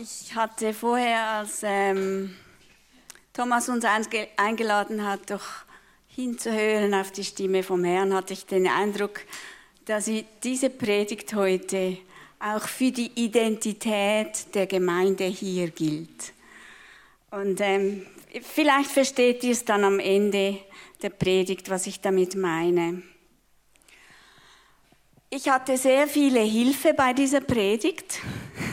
Ich hatte vorher, als ähm, Thomas uns eingeladen hat, doch hinzuhören auf die Stimme vom Herrn, hatte ich den Eindruck, dass diese Predigt heute auch für die Identität der Gemeinde hier gilt. Und ähm, vielleicht versteht ihr es dann am Ende der Predigt, was ich damit meine. Ich hatte sehr viele Hilfe bei dieser Predigt.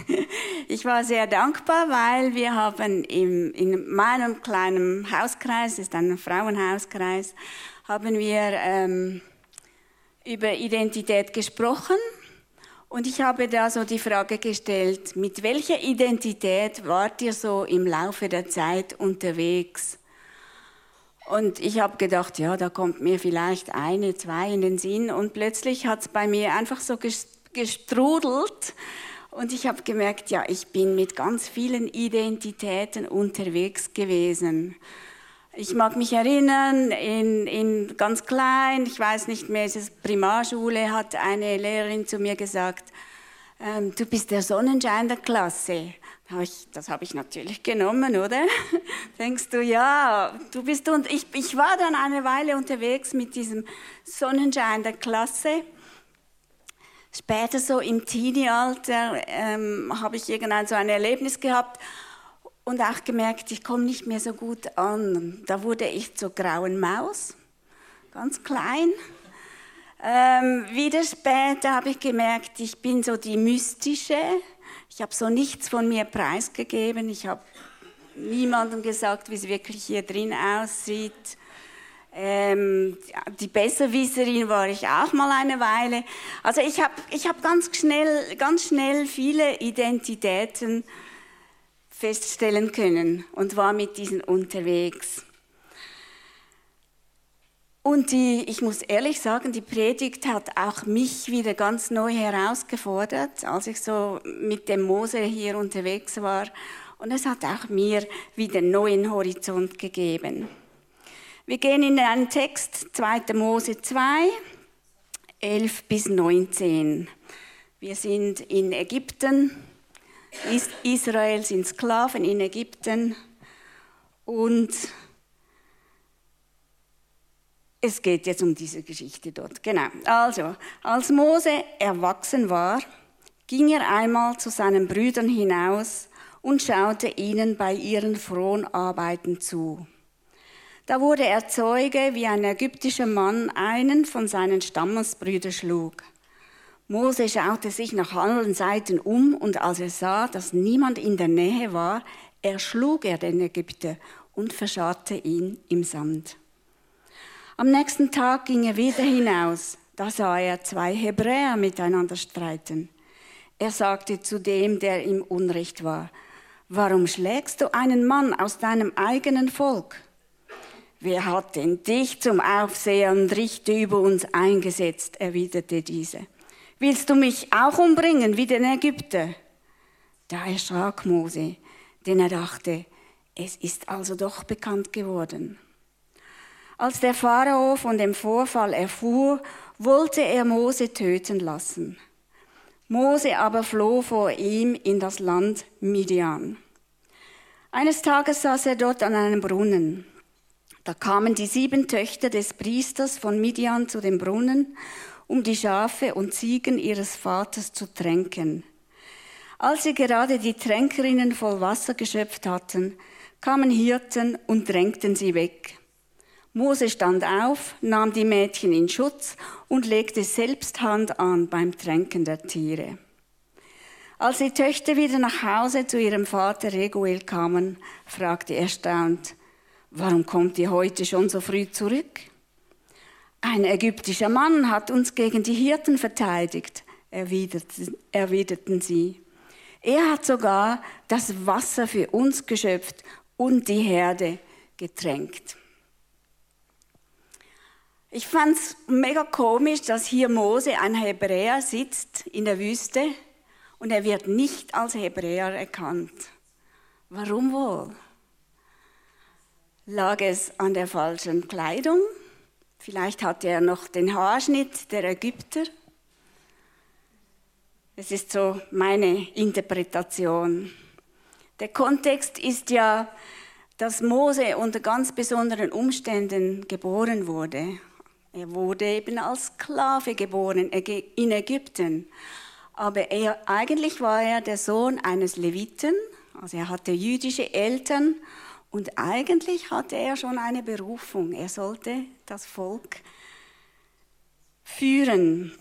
Ich war sehr dankbar, weil wir haben im, in meinem kleinen Hauskreis, das ist ein Frauenhauskreis, haben wir ähm, über Identität gesprochen. Und ich habe da so die Frage gestellt, mit welcher Identität wart ihr so im Laufe der Zeit unterwegs? Und ich habe gedacht, ja, da kommt mir vielleicht eine, zwei in den Sinn. Und plötzlich hat es bei mir einfach so gestrudelt. Und ich habe gemerkt, ja, ich bin mit ganz vielen Identitäten unterwegs gewesen. Ich mag mich erinnern, in, in ganz klein, ich weiß nicht mehr, es ist Primarschule, hat eine Lehrerin zu mir gesagt, ähm, du bist der Sonnenschein der Klasse. Das habe ich natürlich genommen, oder? Denkst du, ja, du bist und ich, ich war dann eine Weile unterwegs mit diesem Sonnenschein der Klasse. Später so im Teenie-Alter ähm, habe ich irgendein so ein Erlebnis gehabt und auch gemerkt, ich komme nicht mehr so gut an. Da wurde ich zur grauen Maus, ganz klein. Ähm, wieder später habe ich gemerkt, ich bin so die mystische. Ich habe so nichts von mir preisgegeben. Ich habe niemandem gesagt, wie es wirklich hier drin aussieht. Ähm, die Besserwisserin war ich auch mal eine Weile. Also ich habe ich hab ganz, schnell, ganz schnell viele Identitäten feststellen können und war mit diesen unterwegs. Und die, ich muss ehrlich sagen, die Predigt hat auch mich wieder ganz neu herausgefordert, als ich so mit dem Mose hier unterwegs war. Und es hat auch mir wieder einen neuen Horizont gegeben. Wir gehen in einen Text, 2. Mose 2, 11 bis 19. Wir sind in Ägypten. Israel sind Sklaven in Ägypten. Und es geht jetzt um diese Geschichte dort. Genau. Also, als Mose erwachsen war, ging er einmal zu seinen Brüdern hinaus und schaute ihnen bei ihren Fronarbeiten zu. Da wurde er Zeuge, wie ein ägyptischer Mann einen von seinen Stammesbrüdern schlug. Mose schaute sich nach allen Seiten um und als er sah, dass niemand in der Nähe war, erschlug er den Ägypter und verscharrte ihn im Sand. Am nächsten Tag ging er wieder hinaus. Da sah er zwei Hebräer miteinander streiten. Er sagte zu dem, der ihm Unrecht war, Warum schlägst du einen Mann aus deinem eigenen Volk? Wer hat denn dich zum Aufseher und Richter über uns eingesetzt? erwiderte diese. Willst du mich auch umbringen wie den Ägypter? Da erschrak Mose, denn er dachte, es ist also doch bekannt geworden. Als der Pharao von dem Vorfall erfuhr, wollte er Mose töten lassen. Mose aber floh vor ihm in das Land Midian. Eines Tages saß er dort an einem Brunnen. Da kamen die sieben Töchter des Priesters von Midian zu dem Brunnen, um die Schafe und Ziegen ihres Vaters zu tränken. Als sie gerade die Tränkerinnen voll Wasser geschöpft hatten, kamen Hirten und drängten sie weg. Mose stand auf, nahm die Mädchen in Schutz und legte selbst Hand an beim Tränken der Tiere. Als die Töchter wieder nach Hause zu ihrem Vater Reguel kamen, fragte er erstaunt, warum kommt ihr heute schon so früh zurück? Ein ägyptischer Mann hat uns gegen die Hirten verteidigt, erwiderten sie. Er hat sogar das Wasser für uns geschöpft und die Herde getränkt. Ich fand es mega komisch, dass hier Mose, ein Hebräer, sitzt in der Wüste und er wird nicht als Hebräer erkannt. Warum wohl? Lag es an der falschen Kleidung? Vielleicht hatte er noch den Haarschnitt der Ägypter? Es ist so meine Interpretation. Der Kontext ist ja, dass Mose unter ganz besonderen Umständen geboren wurde. Er wurde eben als Sklave geboren in Ägypten. Aber er, eigentlich war er der Sohn eines Leviten, also er hatte jüdische Eltern und eigentlich hatte er schon eine Berufung. Er sollte das Volk führen,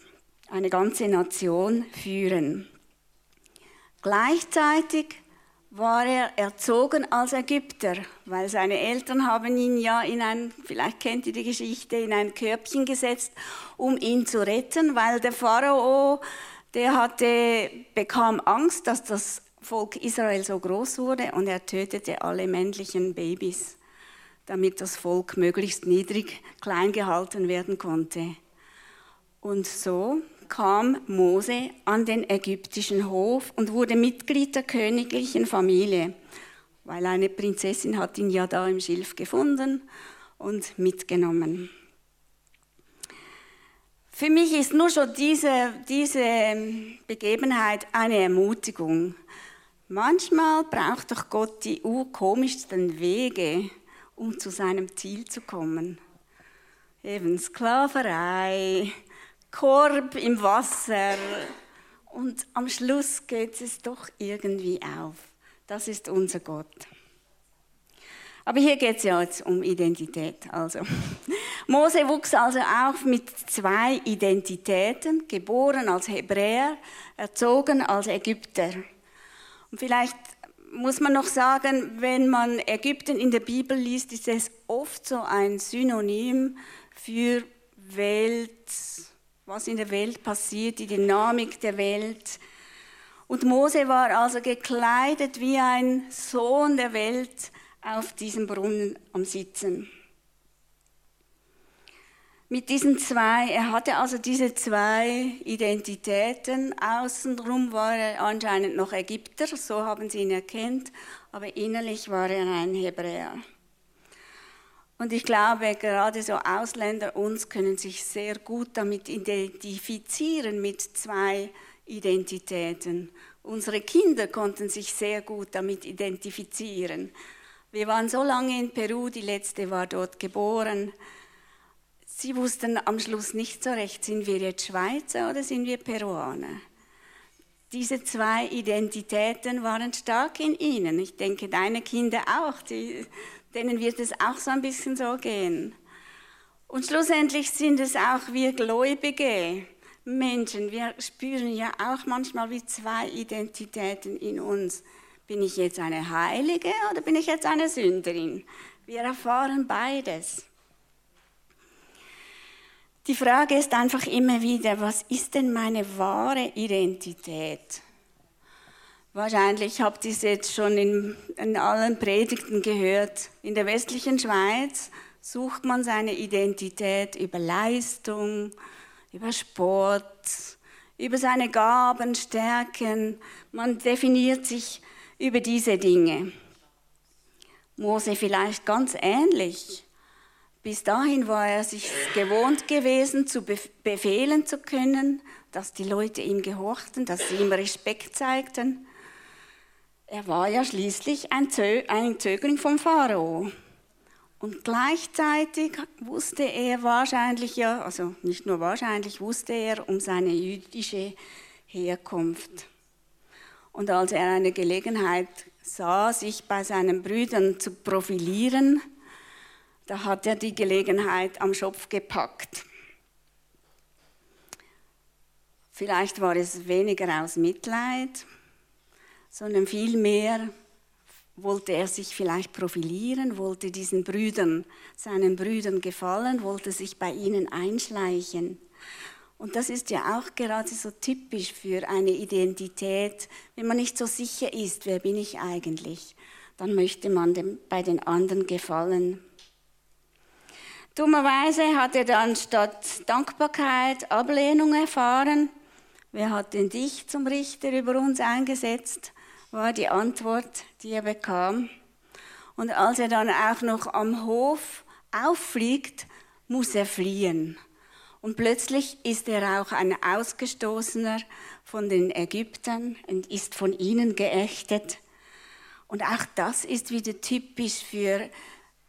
eine ganze Nation führen. Gleichzeitig war er erzogen als Ägypter, weil seine Eltern haben ihn ja in ein, vielleicht kennt ihr die Geschichte, in ein Körbchen gesetzt, um ihn zu retten, weil der Pharao, der hatte, bekam Angst, dass das Volk Israel so groß wurde und er tötete alle männlichen Babys, damit das Volk möglichst niedrig klein gehalten werden konnte. Und so kam Mose an den ägyptischen Hof und wurde Mitglied der königlichen Familie, weil eine Prinzessin hat ihn ja da im Schilf gefunden und mitgenommen. Für mich ist nur schon diese, diese Begebenheit eine Ermutigung. Manchmal braucht doch Gott die urkomischsten Wege, um zu seinem Ziel zu kommen. Eben Sklaverei, Korb im Wasser. Und am Schluss geht es doch irgendwie auf. Das ist unser Gott. Aber hier geht es ja jetzt um Identität. Also. Mose wuchs also auf mit zwei Identitäten, geboren als Hebräer, erzogen als Ägypter. Und vielleicht muss man noch sagen, wenn man Ägypten in der Bibel liest, ist es oft so ein Synonym für Welt, was in der Welt passiert, die Dynamik der Welt. Und Mose war also gekleidet wie ein Sohn der Welt auf diesem Brunnen am Sitzen. Mit diesen zwei, er hatte also diese zwei Identitäten. Außenrum war er anscheinend noch Ägypter, so haben sie ihn erkannt, aber innerlich war er ein Hebräer. Und ich glaube, gerade so Ausländer uns können sich sehr gut damit identifizieren mit zwei Identitäten. Unsere Kinder konnten sich sehr gut damit identifizieren. Wir waren so lange in Peru, die letzte war dort geboren. Sie wussten am Schluss nicht so recht, sind wir jetzt Schweizer oder sind wir Peruaner? Diese zwei Identitäten waren stark in ihnen. Ich denke, deine Kinder auch. Die denen wird es auch so ein bisschen so gehen. Und schlussendlich sind es auch wir gläubige Menschen. Wir spüren ja auch manchmal wie zwei Identitäten in uns. Bin ich jetzt eine Heilige oder bin ich jetzt eine Sünderin? Wir erfahren beides. Die Frage ist einfach immer wieder, was ist denn meine wahre Identität? Wahrscheinlich habt ihr es jetzt schon in, in allen Predigten gehört. In der westlichen Schweiz sucht man seine Identität über Leistung, über Sport, über seine Gaben, Stärken. Man definiert sich über diese Dinge. Mose vielleicht ganz ähnlich. Bis dahin war er sich gewohnt gewesen, zu befehlen zu können, dass die Leute ihm gehorchten, dass sie ihm Respekt zeigten. Er war ja schließlich ein, Zö ein Zögling vom Pharao. Und gleichzeitig wusste er wahrscheinlich ja, also nicht nur wahrscheinlich, wusste er um seine jüdische Herkunft. Und als er eine Gelegenheit sah, sich bei seinen Brüdern zu profilieren, da hat er die Gelegenheit am Schopf gepackt. Vielleicht war es weniger aus Mitleid, sondern vielmehr wollte er sich vielleicht profilieren, wollte diesen Brüdern, seinen Brüdern gefallen, wollte sich bei ihnen einschleichen. Und das ist ja auch gerade so typisch für eine Identität, wenn man nicht so sicher ist, wer bin ich eigentlich, dann möchte man dem, bei den anderen gefallen. Dummerweise hat er dann statt Dankbarkeit Ablehnung erfahren. Wer hat denn dich zum Richter über uns eingesetzt? War die Antwort, die er bekam. Und als er dann auch noch am Hof auffliegt, muss er fliehen. Und plötzlich ist er auch ein Ausgestoßener von den Ägyptern und ist von ihnen geächtet. Und auch das ist wieder typisch für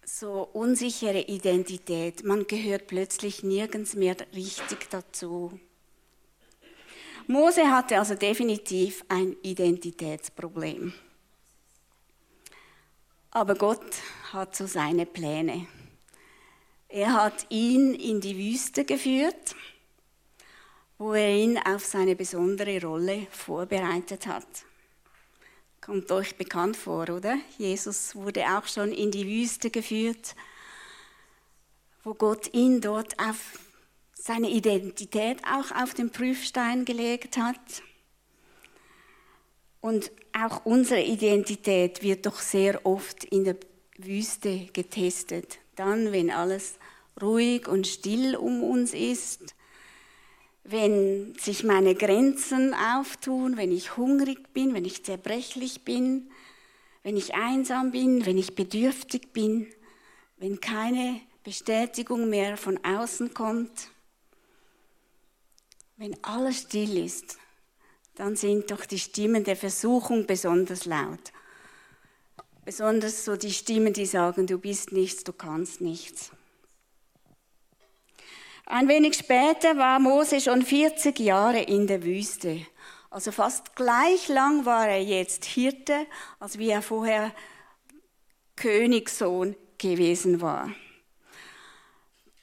so unsichere Identität. Man gehört plötzlich nirgends mehr richtig dazu. Mose hatte also definitiv ein Identitätsproblem. Aber Gott hat so seine Pläne. Er hat ihn in die Wüste geführt, wo er ihn auf seine besondere Rolle vorbereitet hat. Kommt euch bekannt vor, oder? Jesus wurde auch schon in die Wüste geführt, wo Gott ihn dort auf seine Identität auch auf den Prüfstein gelegt hat. Und auch unsere Identität wird doch sehr oft in der Wüste getestet. Dann, wenn alles ruhig und still um uns ist, wenn sich meine Grenzen auftun, wenn ich hungrig bin, wenn ich zerbrechlich bin, wenn ich einsam bin, wenn ich bedürftig bin, wenn keine Bestätigung mehr von außen kommt, wenn alles still ist, dann sind doch die Stimmen der Versuchung besonders laut. Besonders so die Stimmen, die sagen, du bist nichts, du kannst nichts. Ein wenig später war Mose schon 40 Jahre in der Wüste. Also fast gleich lang war er jetzt Hirte, als wie er vorher Königssohn gewesen war.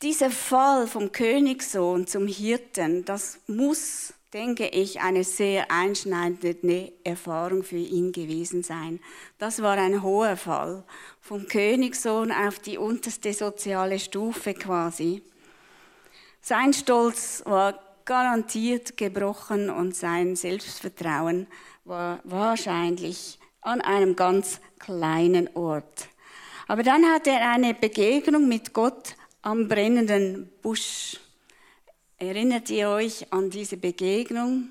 Dieser Fall vom Königssohn zum Hirten, das muss, denke ich, eine sehr einschneidende Erfahrung für ihn gewesen sein. Das war ein hoher Fall, vom Königssohn auf die unterste soziale Stufe quasi. Sein Stolz war garantiert gebrochen und sein Selbstvertrauen war wahrscheinlich an einem ganz kleinen Ort. Aber dann hatte er eine Begegnung mit Gott am brennenden Busch. Erinnert ihr euch an diese Begegnung?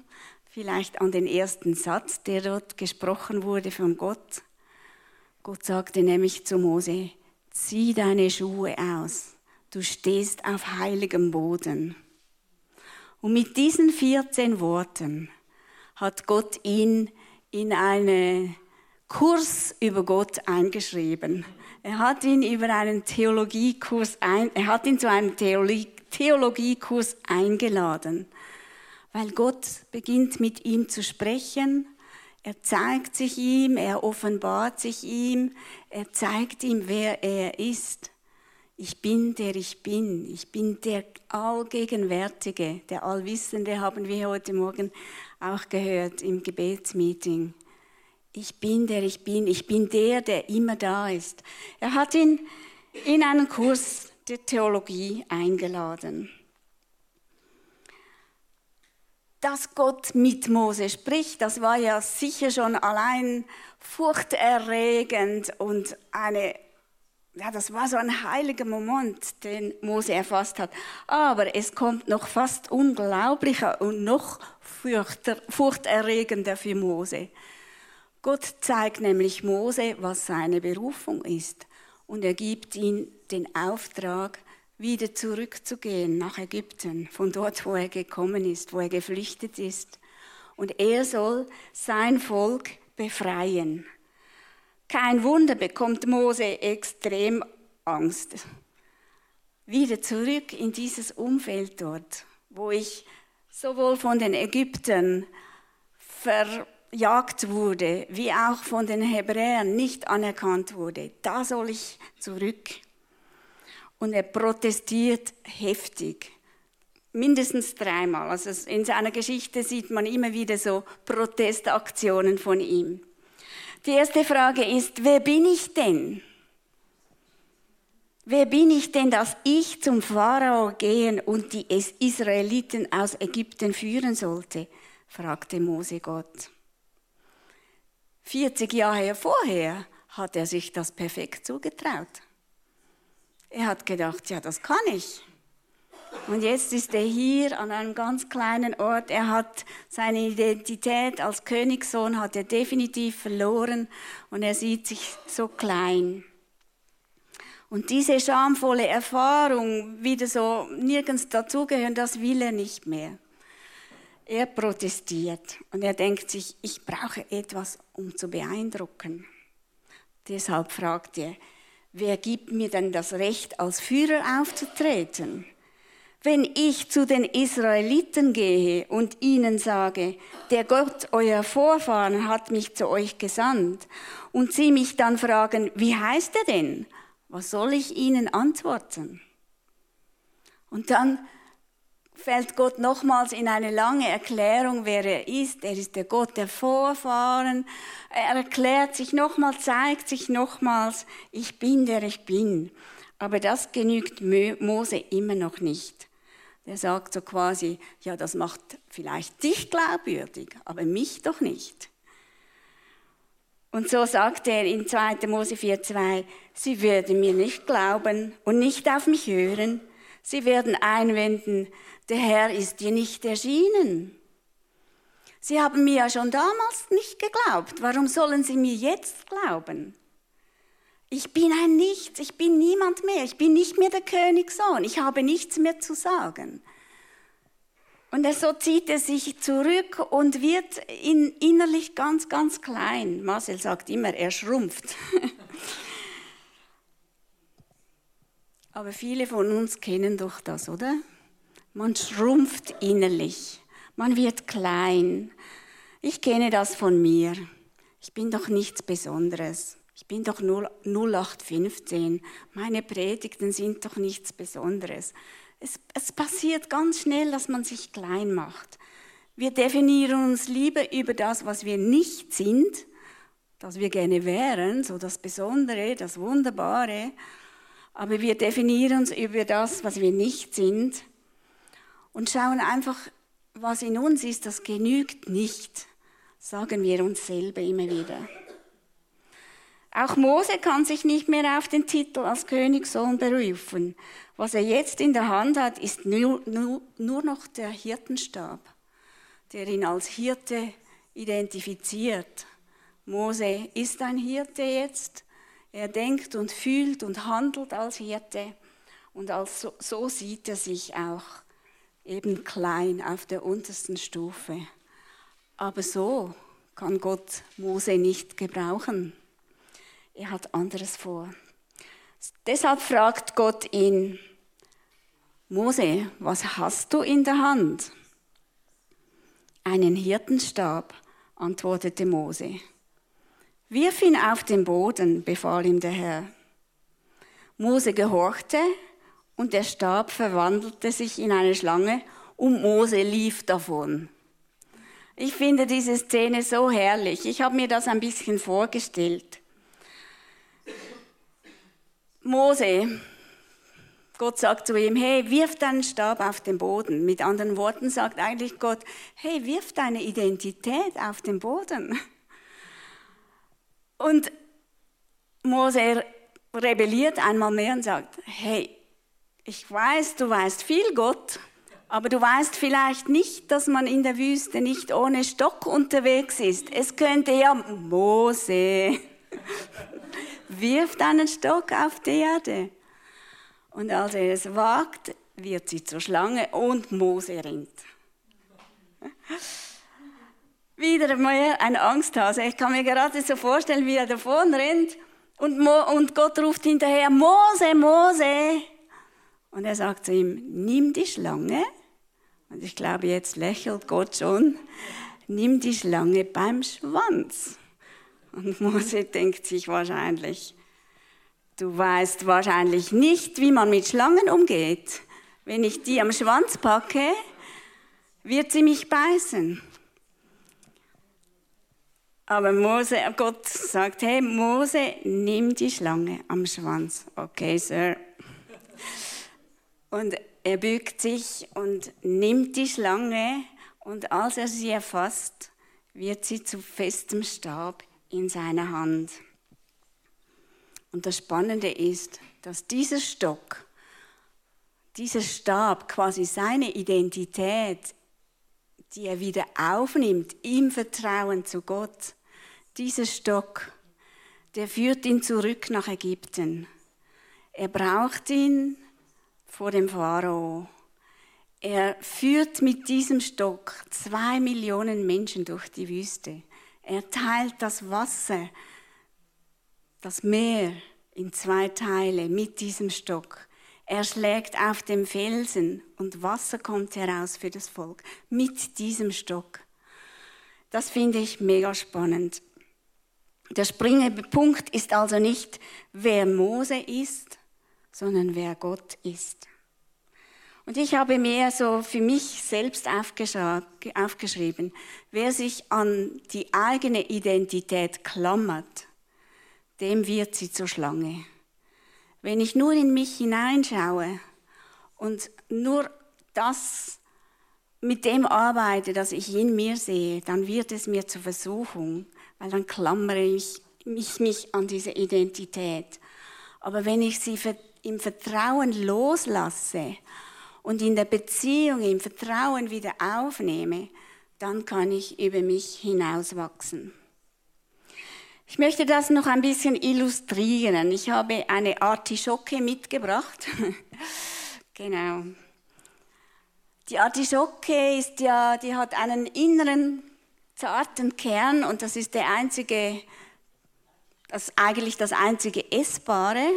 Vielleicht an den ersten Satz, der dort gesprochen wurde von Gott. Gott sagte nämlich zu Mose, zieh deine Schuhe aus du stehst auf heiligem Boden. Und mit diesen 14 Worten hat Gott ihn in einen Kurs über Gott eingeschrieben. Er hat ihn über einen Theologiekurs ein, er hat ihn zu einem Theologie, Theologiekurs eingeladen, weil Gott beginnt mit ihm zu sprechen. Er zeigt sich ihm, er offenbart sich ihm, er zeigt ihm, wer er ist. Ich bin der ich bin. Ich bin der Allgegenwärtige, der Allwissende, haben wir heute Morgen auch gehört im Gebetsmeeting. Ich bin der ich bin. Ich bin der, der immer da ist. Er hat ihn in einen Kurs der Theologie eingeladen. Dass Gott mit Mose spricht, das war ja sicher schon allein furchterregend und eine ja, das war so ein heiliger Moment, den Mose erfasst hat. Aber es kommt noch fast unglaublicher und noch furchterregender für Mose. Gott zeigt nämlich Mose, was seine Berufung ist. Und er gibt ihm den Auftrag, wieder zurückzugehen nach Ägypten, von dort, wo er gekommen ist, wo er geflüchtet ist. Und er soll sein Volk befreien. Kein Wunder bekommt Mose extrem Angst. Wieder zurück in dieses Umfeld dort, wo ich sowohl von den Ägyptern verjagt wurde, wie auch von den Hebräern nicht anerkannt wurde. Da soll ich zurück. Und er protestiert heftig. Mindestens dreimal. Also in seiner Geschichte sieht man immer wieder so Protestaktionen von ihm. Die erste Frage ist, wer bin ich denn? Wer bin ich denn, dass ich zum Pharao gehen und die Israeliten aus Ägypten führen sollte? fragte Mose Gott. 40 Jahre vorher hat er sich das perfekt zugetraut. Er hat gedacht, ja, das kann ich. Und jetzt ist er hier an einem ganz kleinen Ort. Er hat seine Identität als Königssohn hat er definitiv verloren und er sieht sich so klein. Und diese schamvolle Erfahrung, wieder so nirgends dazugehören, das will er nicht mehr. Er protestiert und er denkt sich, ich brauche etwas, um zu beeindrucken. Deshalb fragt er, wer gibt mir denn das Recht, als Führer aufzutreten? Wenn ich zu den Israeliten gehe und ihnen sage, der Gott euer Vorfahren hat mich zu euch gesandt, und sie mich dann fragen, wie heißt er denn? Was soll ich ihnen antworten? Und dann fällt Gott nochmals in eine lange Erklärung, wer er ist. Er ist der Gott der Vorfahren. Er erklärt sich nochmals, zeigt sich nochmals, ich bin der ich bin. Aber das genügt Mose immer noch nicht. Der sagt so quasi, ja, das macht vielleicht dich glaubwürdig, aber mich doch nicht. Und so sagt er in 2. Mose 4,2, sie würden mir nicht glauben und nicht auf mich hören. Sie werden einwenden, der Herr ist dir nicht erschienen. Sie haben mir ja schon damals nicht geglaubt. Warum sollen sie mir jetzt glauben? Ich bin ein Nichts, ich bin niemand mehr, ich bin nicht mehr der Königssohn, ich habe nichts mehr zu sagen. Und so zieht er sich zurück und wird in, innerlich ganz, ganz klein. Marcel sagt immer, er schrumpft. Aber viele von uns kennen doch das, oder? Man schrumpft innerlich, man wird klein. Ich kenne das von mir. Ich bin doch nichts Besonderes. Ich bin doch 0815. Meine Predigten sind doch nichts Besonderes. Es, es passiert ganz schnell, dass man sich klein macht. Wir definieren uns lieber über das, was wir nicht sind, das wir gerne wären, so das Besondere, das Wunderbare. Aber wir definieren uns über das, was wir nicht sind und schauen einfach, was in uns ist, das genügt nicht, sagen wir uns selber immer wieder. Auch Mose kann sich nicht mehr auf den Titel als Königssohn berufen. Was er jetzt in der Hand hat, ist nur, nur, nur noch der Hirtenstab, der ihn als Hirte identifiziert. Mose ist ein Hirte jetzt. Er denkt und fühlt und handelt als Hirte. Und als so, so sieht er sich auch eben klein auf der untersten Stufe. Aber so kann Gott Mose nicht gebrauchen. Er hat anderes vor. Deshalb fragt Gott ihn, Mose, was hast du in der Hand? Einen Hirtenstab, antwortete Mose. Wirf ihn auf den Boden, befahl ihm der Herr. Mose gehorchte und der Stab verwandelte sich in eine Schlange und Mose lief davon. Ich finde diese Szene so herrlich. Ich habe mir das ein bisschen vorgestellt. Mose, Gott sagt zu ihm, hey, wirf deinen Stab auf den Boden. Mit anderen Worten sagt eigentlich Gott, hey, wirf deine Identität auf den Boden. Und Mose rebelliert einmal mehr und sagt, hey, ich weiß, du weißt viel, Gott, aber du weißt vielleicht nicht, dass man in der Wüste nicht ohne Stock unterwegs ist. Es könnte ja Mose wirf deinen Stock auf die Erde. Und als er es wagt, wird sie zur Schlange und Mose rennt. Wieder mal ein Angsthase. Ich kann mir gerade so vorstellen, wie er davon rennt und, Mo und Gott ruft hinterher, Mose, Mose. Und er sagt zu ihm, nimm die Schlange. Und ich glaube, jetzt lächelt Gott schon. Nimm die Schlange beim Schwanz. Und Mose denkt sich wahrscheinlich, du weißt wahrscheinlich nicht, wie man mit Schlangen umgeht. Wenn ich die am Schwanz packe, wird sie mich beißen. Aber Mose, Gott sagt, hey Mose, nimm die Schlange am Schwanz. Okay, Sir. Und er bückt sich und nimmt die Schlange und als er sie erfasst, wird sie zu festem Stab in seiner Hand. Und das Spannende ist, dass dieser Stock, dieser Stab quasi seine Identität, die er wieder aufnimmt im Vertrauen zu Gott, dieser Stock, der führt ihn zurück nach Ägypten. Er braucht ihn vor dem Pharao. Er führt mit diesem Stock zwei Millionen Menschen durch die Wüste. Er teilt das Wasser das Meer in zwei Teile mit diesem Stock. Er schlägt auf dem Felsen und Wasser kommt heraus für das Volk mit diesem Stock. Das finde ich mega spannend. Der springende Punkt ist also nicht, wer Mose ist, sondern wer Gott ist. Und ich habe mir so für mich selbst aufgeschrieben, wer sich an die eigene Identität klammert, dem wird sie zur Schlange. Wenn ich nur in mich hineinschaue und nur das mit dem arbeite, das ich in mir sehe, dann wird es mir zur Versuchung, weil dann klammere ich mich, mich an diese Identität. Aber wenn ich sie im Vertrauen loslasse und in der Beziehung im Vertrauen wieder aufnehme, dann kann ich über mich hinauswachsen. Ich möchte das noch ein bisschen illustrieren. Ich habe eine Artischocke mitgebracht. genau. Die Artischocke ist ja, die hat einen inneren zarten Kern und das ist der einzige, das eigentlich das einzige Essbare.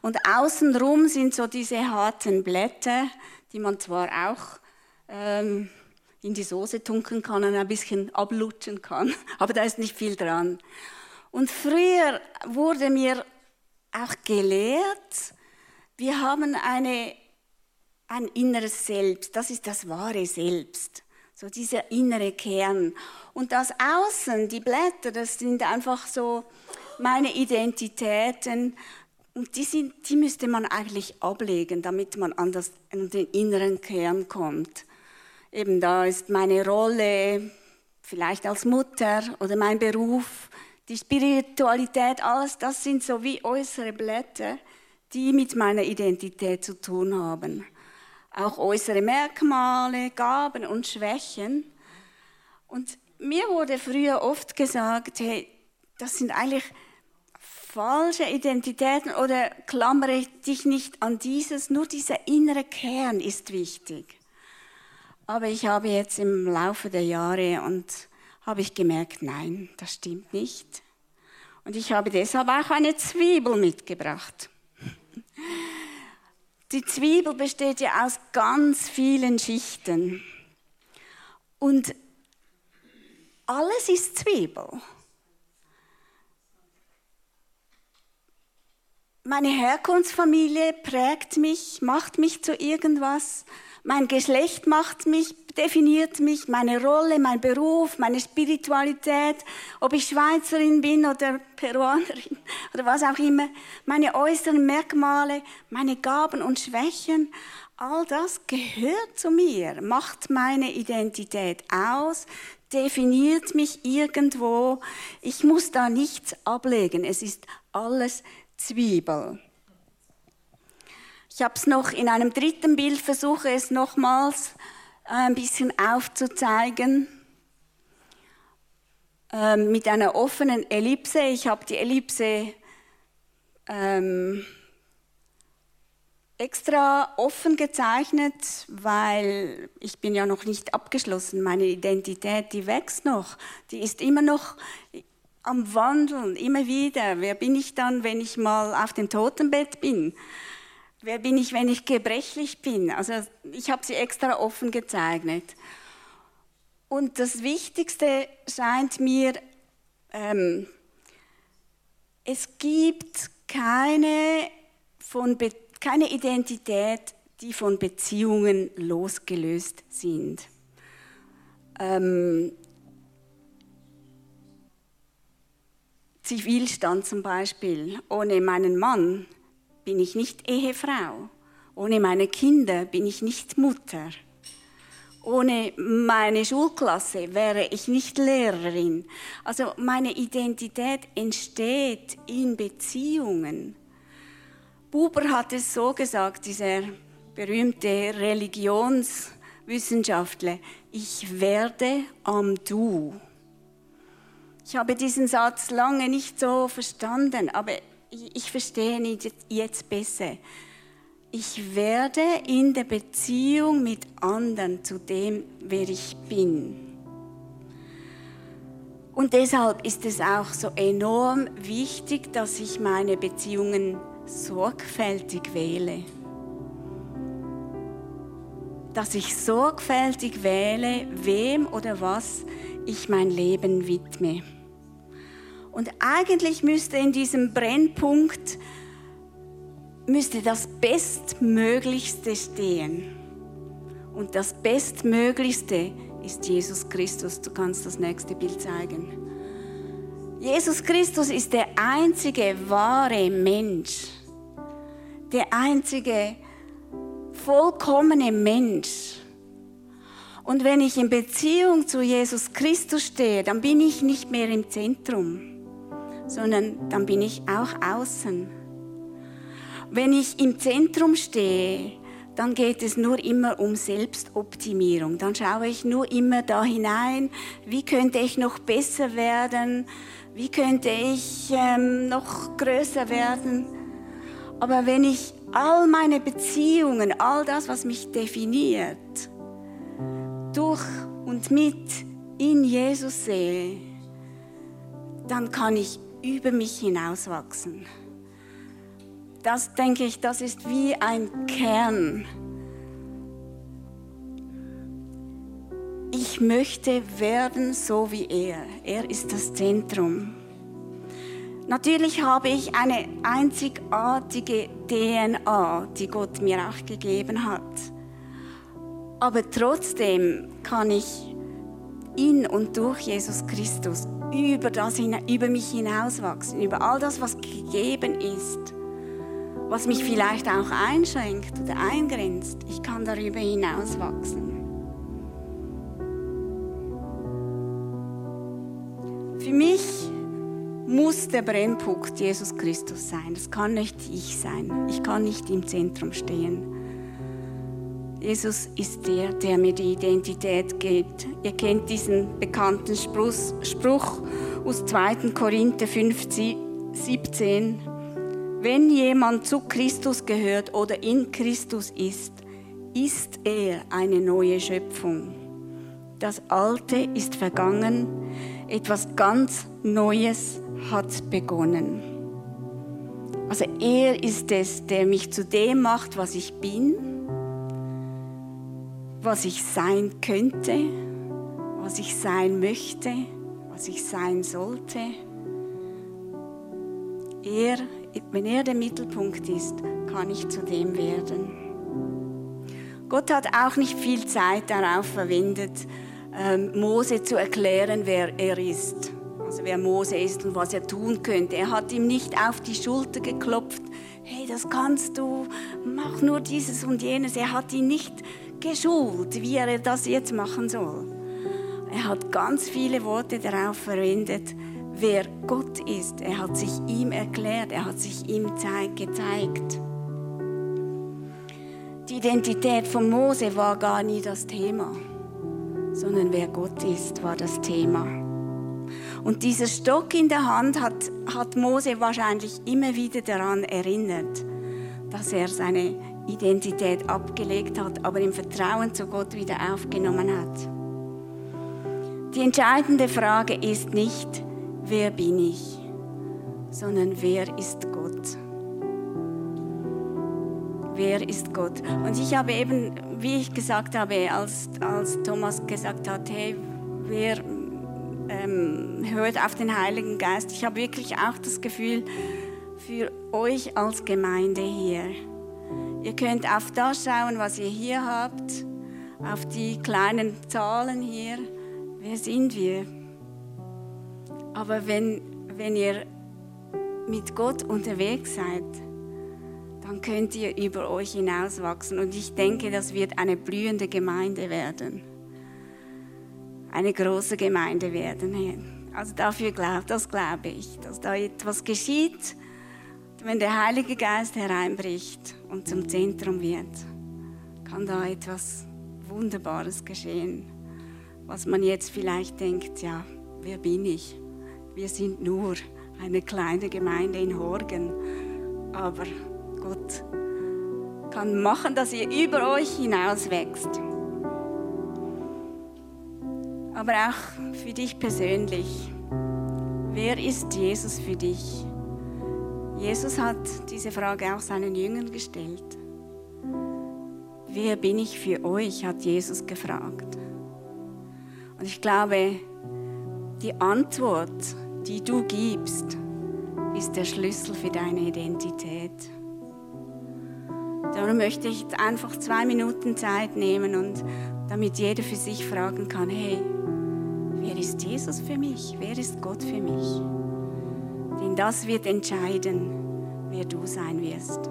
Und außenrum sind so diese harten Blätter, die man zwar auch ähm, in die Soße tunken kann und ein bisschen ablutschen kann, aber da ist nicht viel dran. Und früher wurde mir auch gelehrt, wir haben eine, ein inneres Selbst, das ist das wahre Selbst, so dieser innere Kern. Und das Außen, die Blätter, das sind einfach so meine Identitäten. Und die, sind, die müsste man eigentlich ablegen, damit man an, das, an den inneren Kern kommt. Eben da ist meine Rolle, vielleicht als Mutter oder mein Beruf, die Spiritualität, alles das sind so wie äußere Blätter, die mit meiner Identität zu tun haben. Auch äußere Merkmale, Gaben und Schwächen. Und mir wurde früher oft gesagt, hey, das sind eigentlich falsche Identitäten oder klammere dich nicht an dieses, nur dieser innere Kern ist wichtig. Aber ich habe jetzt im Laufe der Jahre und habe ich gemerkt, nein, das stimmt nicht. Und ich habe deshalb auch eine Zwiebel mitgebracht. Die Zwiebel besteht ja aus ganz vielen Schichten. Und alles ist Zwiebel. Meine Herkunftsfamilie prägt mich, macht mich zu irgendwas. Mein Geschlecht macht mich, definiert mich, meine Rolle, mein Beruf, meine Spiritualität, ob ich Schweizerin bin oder Peruanerin oder was auch immer, meine äußeren Merkmale, meine Gaben und Schwächen, all das gehört zu mir, macht meine Identität aus, definiert mich irgendwo. Ich muss da nichts ablegen. Es ist alles Zwiebel. Ich habe es noch in einem dritten Bild, versuche es nochmals äh, ein bisschen aufzuzeigen. Ähm, mit einer offenen Ellipse. Ich habe die Ellipse ähm, extra offen gezeichnet, weil ich bin ja noch nicht abgeschlossen. Meine Identität, die wächst noch. Die ist immer noch am Wandeln, immer wieder. Wer bin ich dann, wenn ich mal auf dem Totenbett bin? Wer bin ich, wenn ich gebrechlich bin? Also ich habe sie extra offen gezeichnet. Und das Wichtigste scheint mir, ähm, es gibt keine, von keine Identität, die von Beziehungen losgelöst sind. Ähm, Zivilstand zum Beispiel. Ohne meinen Mann bin ich nicht Ehefrau. Ohne meine Kinder bin ich nicht Mutter. Ohne meine Schulklasse wäre ich nicht Lehrerin. Also meine Identität entsteht in Beziehungen. Buber hat es so gesagt, dieser berühmte Religionswissenschaftler, ich werde am Du. Ich habe diesen Satz lange nicht so verstanden, aber ich verstehe ihn jetzt besser. Ich werde in der Beziehung mit anderen zu dem, wer ich bin. Und deshalb ist es auch so enorm wichtig, dass ich meine Beziehungen sorgfältig wähle. Dass ich sorgfältig wähle, wem oder was ich mein Leben widme. Und eigentlich müsste in diesem Brennpunkt müsste das Bestmöglichste stehen. Und das Bestmöglichste ist Jesus Christus. Du kannst das nächste Bild zeigen. Jesus Christus ist der einzige wahre Mensch, der einzige vollkommene Mensch. Und wenn ich in Beziehung zu Jesus Christus stehe, dann bin ich nicht mehr im Zentrum, sondern dann bin ich auch außen. Wenn ich im Zentrum stehe, dann geht es nur immer um Selbstoptimierung. Dann schaue ich nur immer da hinein, wie könnte ich noch besser werden, wie könnte ich ähm, noch größer werden. Aber wenn ich all meine Beziehungen, all das, was mich definiert, durch und mit in Jesus sehe, dann kann ich über mich hinauswachsen das denke ich, das ist wie ein Kern. Ich möchte werden so wie er. Er ist das Zentrum. Natürlich habe ich eine einzigartige DNA, die Gott mir auch gegeben hat. Aber trotzdem kann ich in und durch Jesus Christus über, das, über mich hinauswachsen, über all das, was gegeben ist was mich vielleicht auch einschränkt oder eingrenzt. Ich kann darüber hinaus wachsen. Für mich muss der Brennpunkt Jesus Christus sein. Das kann nicht ich sein. Ich kann nicht im Zentrum stehen. Jesus ist der, der mir die Identität gibt. Ihr kennt diesen bekannten Spruch aus 2. Korinther 5, 17. Wenn jemand zu Christus gehört oder in Christus ist, ist er eine neue Schöpfung. Das Alte ist vergangen, etwas ganz Neues hat begonnen. Also er ist es, der mich zu dem macht, was ich bin, was ich sein könnte, was ich sein möchte, was ich sein sollte. Er wenn er der Mittelpunkt ist, kann ich zu dem werden. Gott hat auch nicht viel Zeit darauf verwendet, ähm, Mose zu erklären, wer er ist. Also wer Mose ist und was er tun könnte. Er hat ihm nicht auf die Schulter geklopft, hey, das kannst du, mach nur dieses und jenes. Er hat ihn nicht geschult, wie er das jetzt machen soll. Er hat ganz viele Worte darauf verwendet, wer Gott ist. Er hat sich ihm erklärt, er hat sich ihm gezeigt. Die Identität von Mose war gar nie das Thema, sondern wer Gott ist, war das Thema. Und dieser Stock in der Hand hat, hat Mose wahrscheinlich immer wieder daran erinnert, dass er seine Identität abgelegt hat, aber im Vertrauen zu Gott wieder aufgenommen hat. Die entscheidende Frage ist nicht, wer bin ich, sondern wer ist Gott. Wer ist Gott? Und ich habe eben, wie ich gesagt habe, als, als Thomas gesagt hat, hey, wer ähm, hört auf den Heiligen Geist, ich habe wirklich auch das Gefühl für euch als Gemeinde hier. Ihr könnt auf das schauen, was ihr hier habt, auf die kleinen Zahlen hier. Wer sind wir? Aber wenn, wenn ihr mit Gott unterwegs seid, dann könnt ihr über euch hinauswachsen. Und ich denke, das wird eine blühende Gemeinde werden. Eine große Gemeinde werden. Also dafür glaube das glaube ich, dass da etwas geschieht, wenn der Heilige Geist hereinbricht und zum Zentrum wird, kann da etwas Wunderbares geschehen, was man jetzt vielleicht denkt, ja, wer bin ich? Wir sind nur eine kleine Gemeinde in Horgen, aber Gott kann machen, dass ihr über euch hinaus wächst. Aber auch für dich persönlich. Wer ist Jesus für dich? Jesus hat diese Frage auch seinen Jüngern gestellt. Wer bin ich für euch, hat Jesus gefragt. Und ich glaube, die Antwort, die du gibst, ist der Schlüssel für deine Identität. Darum möchte ich einfach zwei Minuten Zeit nehmen und damit jeder für sich fragen kann, hey, wer ist Jesus für mich? Wer ist Gott für mich? Denn das wird entscheiden, wer du sein wirst.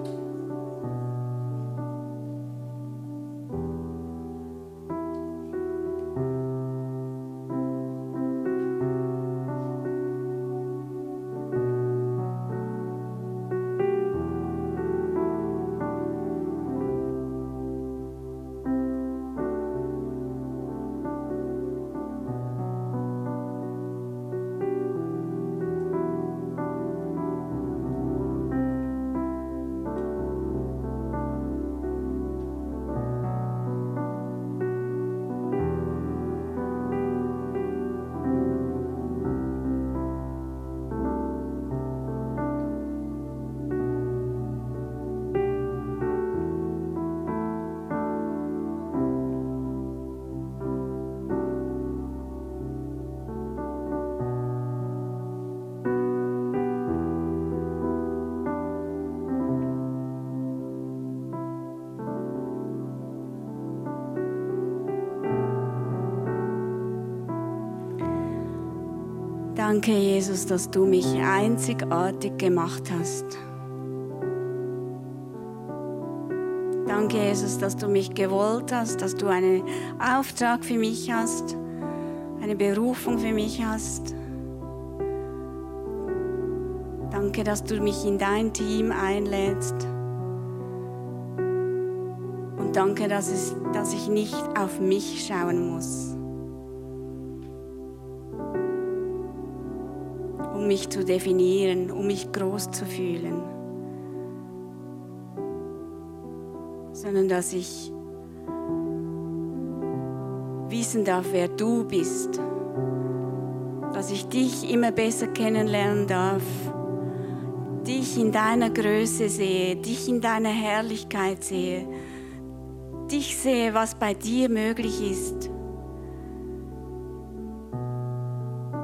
Danke, Jesus, dass du mich einzigartig gemacht hast. Danke, Jesus, dass du mich gewollt hast, dass du einen Auftrag für mich hast, eine Berufung für mich hast. Danke, dass du mich in dein Team einlädst. Und danke, dass, ich nicht auf mich schauen muss. Mich zu definieren, um mich groß zu fühlen, sondern dass ich wissen darf, wer du bist, dass ich dich immer besser kennenlernen darf, dich in deiner Größe sehe, dich in deiner Herrlichkeit sehe, dich sehe, was bei dir möglich ist.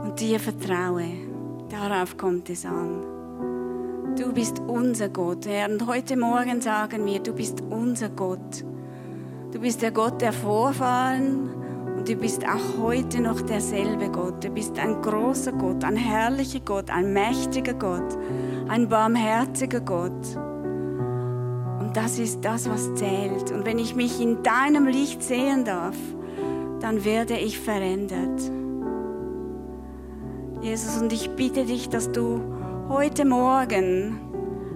Und dir vertraue. Darauf kommt es an. Du bist unser Gott, Herr. Und heute Morgen sagen wir, du bist unser Gott. Du bist der Gott der Vorfahren und du bist auch heute noch derselbe Gott. Du bist ein großer Gott, ein herrlicher Gott, ein mächtiger Gott, ein barmherziger Gott. Und das ist das, was zählt. Und wenn ich mich in deinem Licht sehen darf, dann werde ich verändert. Jesus, und ich bitte dich, dass du heute Morgen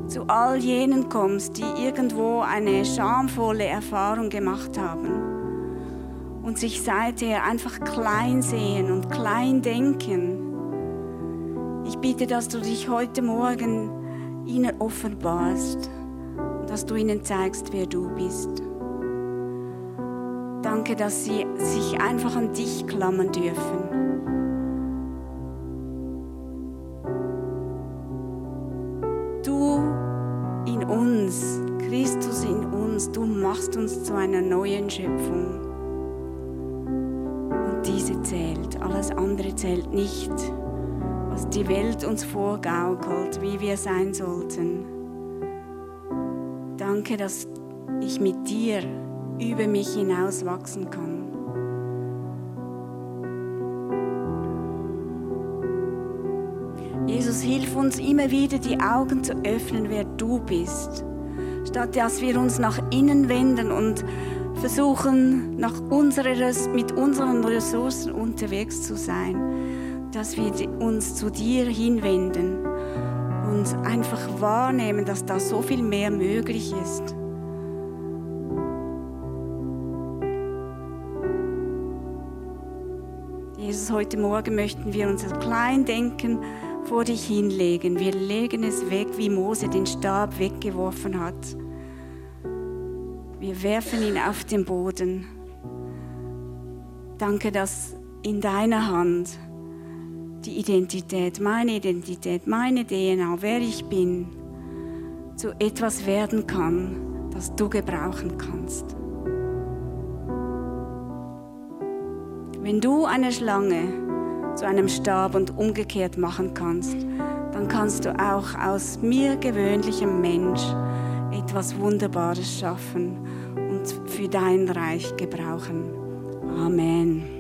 zu all jenen kommst, die irgendwo eine schamvolle Erfahrung gemacht haben und sich seither einfach klein sehen und klein denken. Ich bitte, dass du dich heute Morgen ihnen offenbarst dass du ihnen zeigst, wer du bist. Danke, dass sie sich einfach an dich klammern dürfen. Zu einer neuen Schöpfung. Und diese zählt, alles andere zählt nicht, was die Welt uns vorgaukelt, wie wir sein sollten. Danke, dass ich mit dir über mich hinaus wachsen kann. Jesus, hilf uns immer wieder die Augen zu öffnen, wer du bist statt dass wir uns nach innen wenden und versuchen, nach unseres, mit unseren Ressourcen unterwegs zu sein, dass wir uns zu dir hinwenden und einfach wahrnehmen, dass da so viel mehr möglich ist. Jesus, heute Morgen möchten wir unser Kleindenken vor dich hinlegen. Wir legen es weg, wie Mose den Stab weggeworfen hat. Wir werfen ihn auf den Boden. Danke, dass in deiner Hand die Identität, meine Identität, meine DNA, wer ich bin, zu etwas werden kann, das du gebrauchen kannst. Wenn du eine Schlange zu einem Stab und umgekehrt machen kannst, dann kannst du auch aus mir gewöhnlichem Mensch etwas Wunderbares schaffen und für dein Reich gebrauchen. Amen.